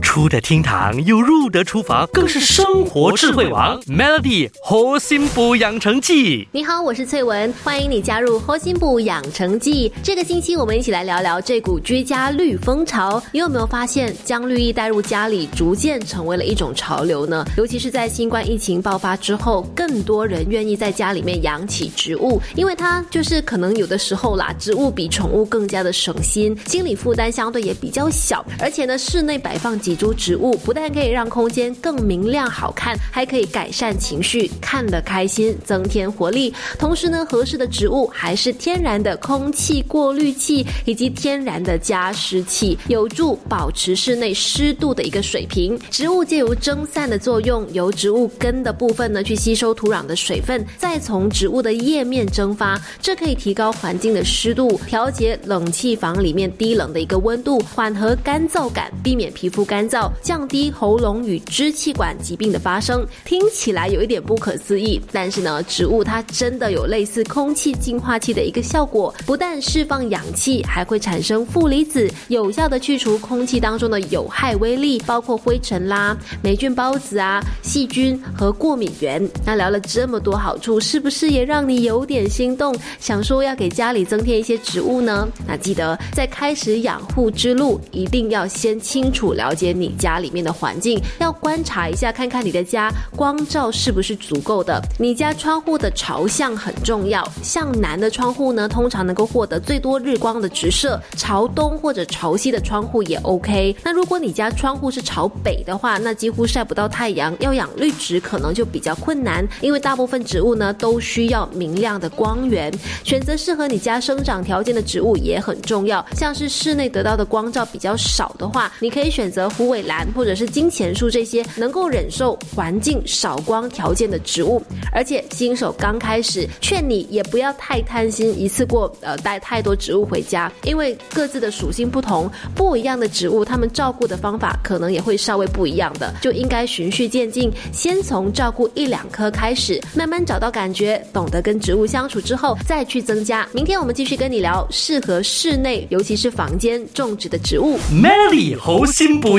出得厅堂又入得厨房，更是生活智慧王。Melody 核心补养成记，你好，我是翠文，欢迎你加入核心补养成记。这个星期我们一起来聊聊这股居家绿风潮。你有没有发现，将绿意带入家里，逐渐成为了一种潮流呢？尤其是在新冠疫情爆发之后，更多人愿意在家里面养起植物，因为它就是可能有的时候啦，植物比宠物更加的省心，心理负担相对也比较小，而且呢，室内摆放几。几株植物不但可以让空间更明亮好看，还可以改善情绪，看得开心，增添活力。同时呢，合适的植物还是天然的空气过滤器以及天然的加湿器，有助保持室内湿度的一个水平。植物借由蒸散的作用，由植物根的部分呢去吸收土壤的水分，再从植物的叶面蒸发，这可以提高环境的湿度，调节冷气房里面低冷的一个温度，缓和干燥感，避免皮肤干。干燥降低喉咙与支气管疾病的发生，听起来有一点不可思议，但是呢，植物它真的有类似空气净化器的一个效果，不但释放氧气，还会产生负离子，有效的去除空气当中的有害微粒，包括灰尘啦、霉菌孢子啊、细菌和过敏源。那聊了这么多好处，是不是也让你有点心动，想说要给家里增添一些植物呢？那记得在开始养护之路，一定要先清楚了解。接你家里面的环境要观察一下，看看你的家光照是不是足够的。你家窗户的朝向很重要，向南的窗户呢，通常能够获得最多日光的直射；朝东或者朝西的窗户也 OK。那如果你家窗户是朝北的话，那几乎晒不到太阳，要养绿植可能就比较困难，因为大部分植物呢都需要明亮的光源。选择适合你家生长条件的植物也很重要，像是室内得到的光照比较少的话，你可以选择虎。尾兰或者是金钱树这些能够忍受环境少光条件的植物，而且新手刚开始，劝你也不要太贪心，一次过呃带太多植物回家，因为各自的属性不同，不一样的植物，它们照顾的方法可能也会稍微不一样的，就应该循序渐进，先从照顾一两棵开始，慢慢找到感觉，懂得跟植物相处之后，再去增加。明天我们继续跟你聊适合室内，尤其是房间种植的植物。Melly 猴心补